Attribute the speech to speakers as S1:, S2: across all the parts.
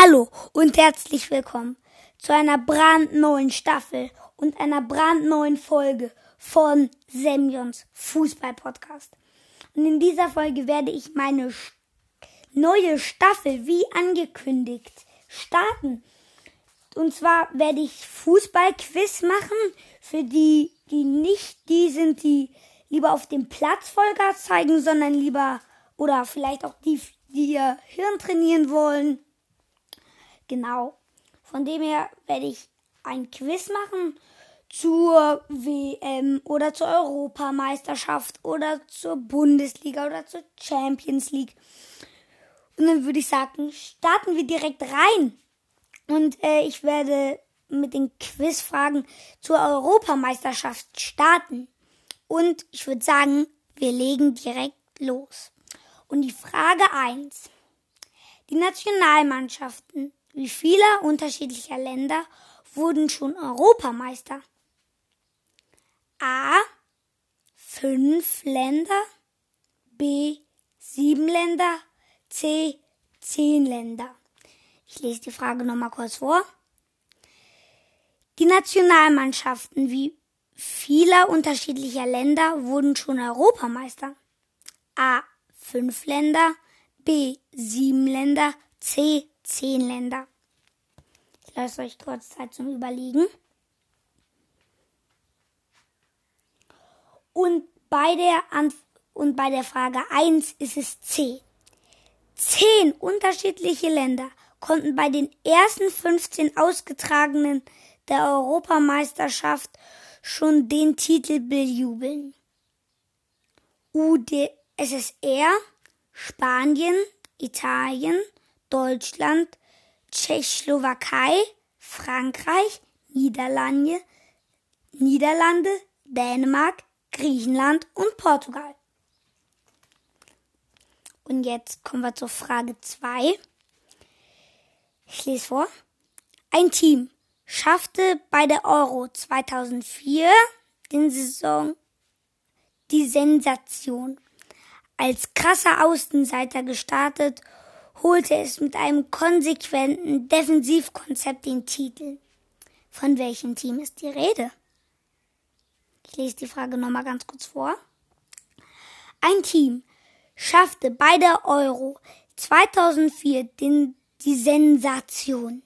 S1: Hallo und herzlich willkommen zu einer brandneuen Staffel und einer brandneuen Folge von Semyons Fußball-Podcast. Und in dieser Folge werde ich meine neue Staffel, wie angekündigt, starten. Und zwar werde ich Fußball-Quiz machen für die, die nicht die sind, die lieber auf dem Platz Vollgas zeigen, sondern lieber oder vielleicht auch die, die ihr Hirn trainieren wollen. Genau. Von dem her werde ich ein Quiz machen zur WM oder zur Europameisterschaft oder zur Bundesliga oder zur Champions League. Und dann würde ich sagen, starten wir direkt rein. Und äh, ich werde mit den Quizfragen zur Europameisterschaft starten. Und ich würde sagen, wir legen direkt los. Und die Frage 1. Die Nationalmannschaften wie vieler unterschiedlicher Länder wurden schon Europameister? A. Fünf Länder. B. Sieben Länder. C. Zehn Länder. Ich lese die Frage nochmal kurz vor. Die Nationalmannschaften wie vieler unterschiedlicher Länder wurden schon Europameister. A fünf Länder, B sieben Länder, C zehn Länder. Ich lasse euch kurz Zeit zum Überlegen. Und bei der Anf und bei der Frage 1 ist es C. Zehn unterschiedliche Länder konnten bei den ersten 15 ausgetragenen der Europameisterschaft schon den Titel bejubeln. UD SSR, Spanien, Italien, Deutschland, Tschechoslowakei, Frankreich, Niederlande, Niederlande, Dänemark, Griechenland und Portugal. Und jetzt kommen wir zur Frage 2. Ich lese vor. Ein Team schaffte bei der Euro 2004 den Saison die Sensation als krasser Außenseiter gestartet, holte es mit einem konsequenten Defensivkonzept den Titel. Von welchem Team ist die Rede? Ich lese die Frage nochmal ganz kurz vor. Ein Team schaffte bei der Euro 2004 den, die Sensation.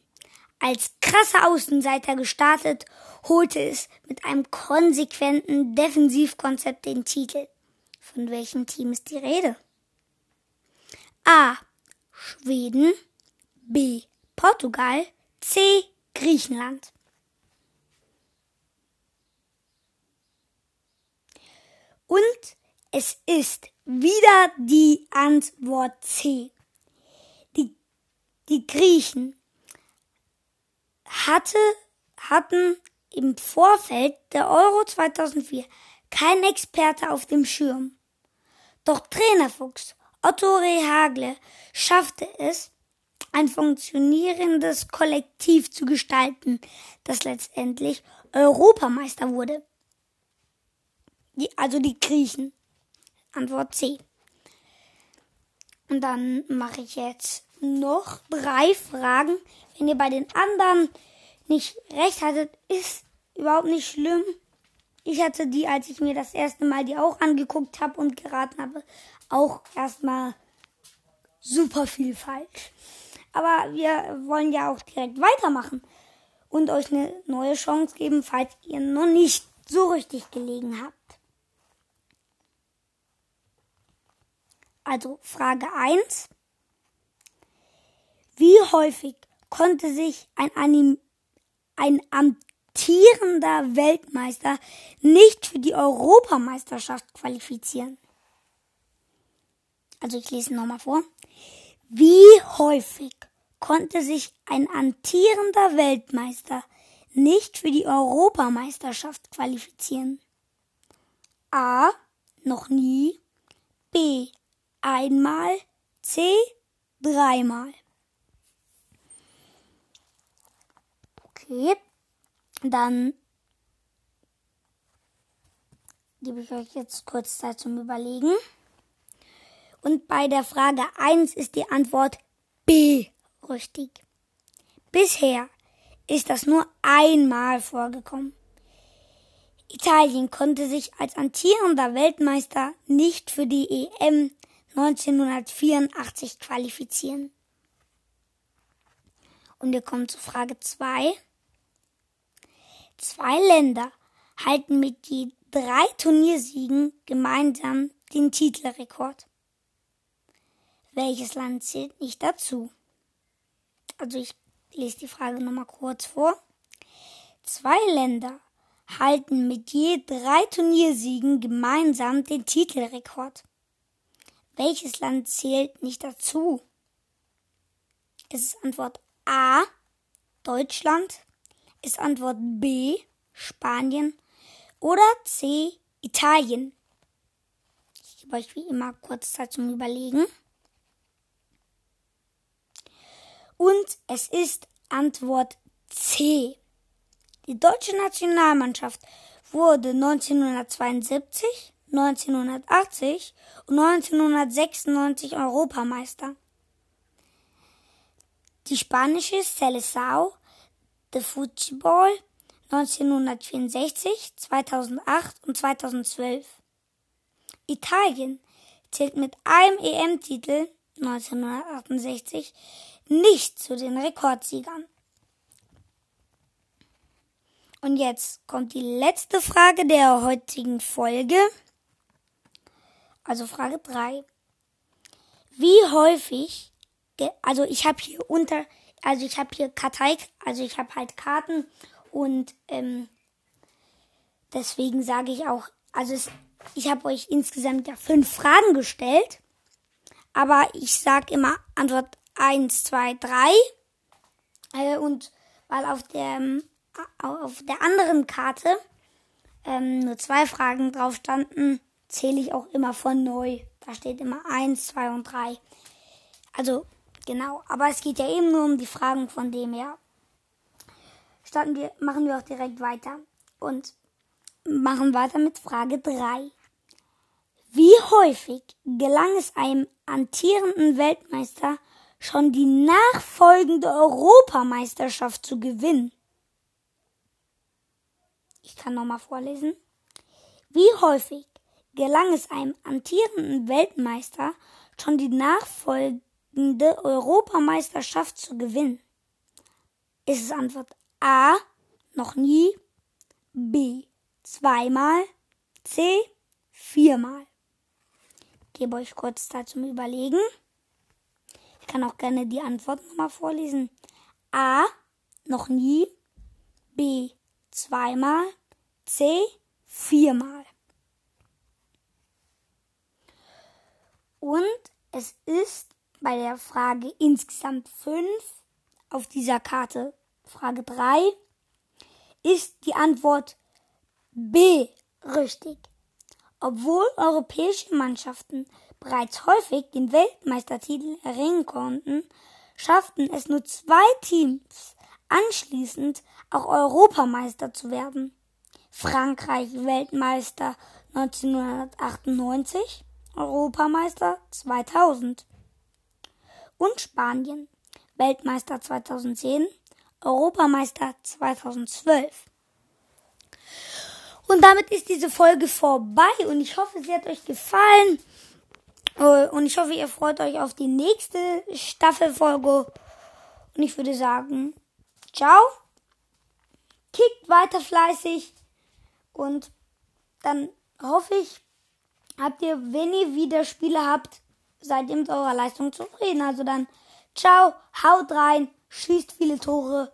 S1: Als krasser Außenseiter gestartet, holte es mit einem konsequenten Defensivkonzept den Titel. Von welchem Team ist die Rede? A. Schweden. B. Portugal. C. Griechenland. Und es ist wieder die Antwort C. Die, die Griechen hatte, hatten im Vorfeld der Euro 2004 kein Experte auf dem Schirm. Doch Trainerfuchs Otto Rehagle schaffte es, ein funktionierendes Kollektiv zu gestalten, das letztendlich Europameister wurde. Die, also die Griechen. Antwort C. Und dann mache ich jetzt noch drei Fragen. Wenn ihr bei den anderen nicht recht hattet, ist überhaupt nicht schlimm. Ich hatte die, als ich mir das erste Mal die auch angeguckt habe und geraten habe, auch erstmal super viel falsch. Aber wir wollen ja auch direkt weitermachen und euch eine neue Chance geben, falls ihr noch nicht so richtig gelegen habt. Also Frage 1. Wie häufig konnte sich ein, Anim ein amtierender Weltmeister nicht für die Europameisterschaft qualifizieren? Also ich lese nochmal vor. Wie häufig konnte sich ein amtierender Weltmeister nicht für die Europameisterschaft qualifizieren? A. Noch nie. B einmal, C dreimal. Okay, dann gebe ich euch jetzt kurz Zeit zum Überlegen. Und bei der Frage 1 ist die Antwort B richtig. Bisher ist das nur einmal vorgekommen. Italien konnte sich als amtierender Weltmeister nicht für die EM 1984 qualifizieren. Und wir kommen zu Frage 2. Zwei Länder halten mit je drei Turniersiegen gemeinsam den Titelrekord. Welches Land zählt nicht dazu? Also ich lese die Frage nochmal kurz vor. Zwei Länder halten mit je drei Turniersiegen gemeinsam den Titelrekord. Welches Land zählt nicht dazu? Es ist Antwort A Deutschland, ist Antwort B Spanien oder C Italien. Ich gebe euch wie immer kurz Zeit zum Überlegen. Und es ist Antwort C. Die deutsche Nationalmannschaft wurde 1972, 1980 und 1996 Europameister. Die spanische Seleção de Futebol 1964, 2008 und 2012. Italien zählt mit einem EM-Titel 1968 nicht zu den Rekordsiegern. Und jetzt kommt die letzte Frage der heutigen Folge. Also Frage 3. Wie häufig, also ich habe hier unter, also ich habe hier Kartei, also ich habe halt Karten und ähm, deswegen sage ich auch, also es, ich habe euch insgesamt ja fünf Fragen gestellt, aber ich sage immer Antwort 1, 2, 3 äh, und weil auf der auf der anderen Karte ähm, nur zwei Fragen drauf standen, zähle ich auch immer von neu. Da steht immer eins, zwei und drei. Also, genau. Aber es geht ja eben nur um die Fragen von dem her. Starten wir, machen wir auch direkt weiter. Und machen weiter mit Frage drei. Wie häufig gelang es einem antierenden Weltmeister, schon die nachfolgende Europameisterschaft zu gewinnen? Ich kann nochmal vorlesen. Wie häufig gelang es einem amtierenden Weltmeister, schon die nachfolgende Europameisterschaft zu gewinnen? Ist es Antwort A, noch nie, B, zweimal, C, viermal. Gebe euch kurz Zeit zum Überlegen. Ich kann auch gerne die Antwort nochmal vorlesen. A, noch nie, B, zweimal, C viermal. Und es ist bei der Frage insgesamt fünf auf dieser Karte. Frage drei ist die Antwort B richtig. Obwohl europäische Mannschaften bereits häufig den Weltmeistertitel erringen konnten, schafften es nur zwei Teams anschließend auch Europameister zu werden. Frankreich Weltmeister 1998, Europameister 2000 und Spanien Weltmeister 2010, Europameister 2012. Und damit ist diese Folge vorbei. Und ich hoffe, sie hat euch gefallen. Äh, und ich hoffe, ihr freut euch auf die nächste Staffelfolge. Und ich würde sagen, ciao. Kickt weiter fleißig. Und dann hoffe ich, habt ihr, wenn ihr wieder Spiele habt, seid ihr mit eurer Leistung zufrieden. Also dann, ciao, haut rein, schießt viele Tore,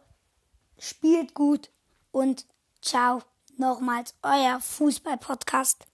S1: spielt gut. Und ciao, nochmals euer Fußball-Podcast.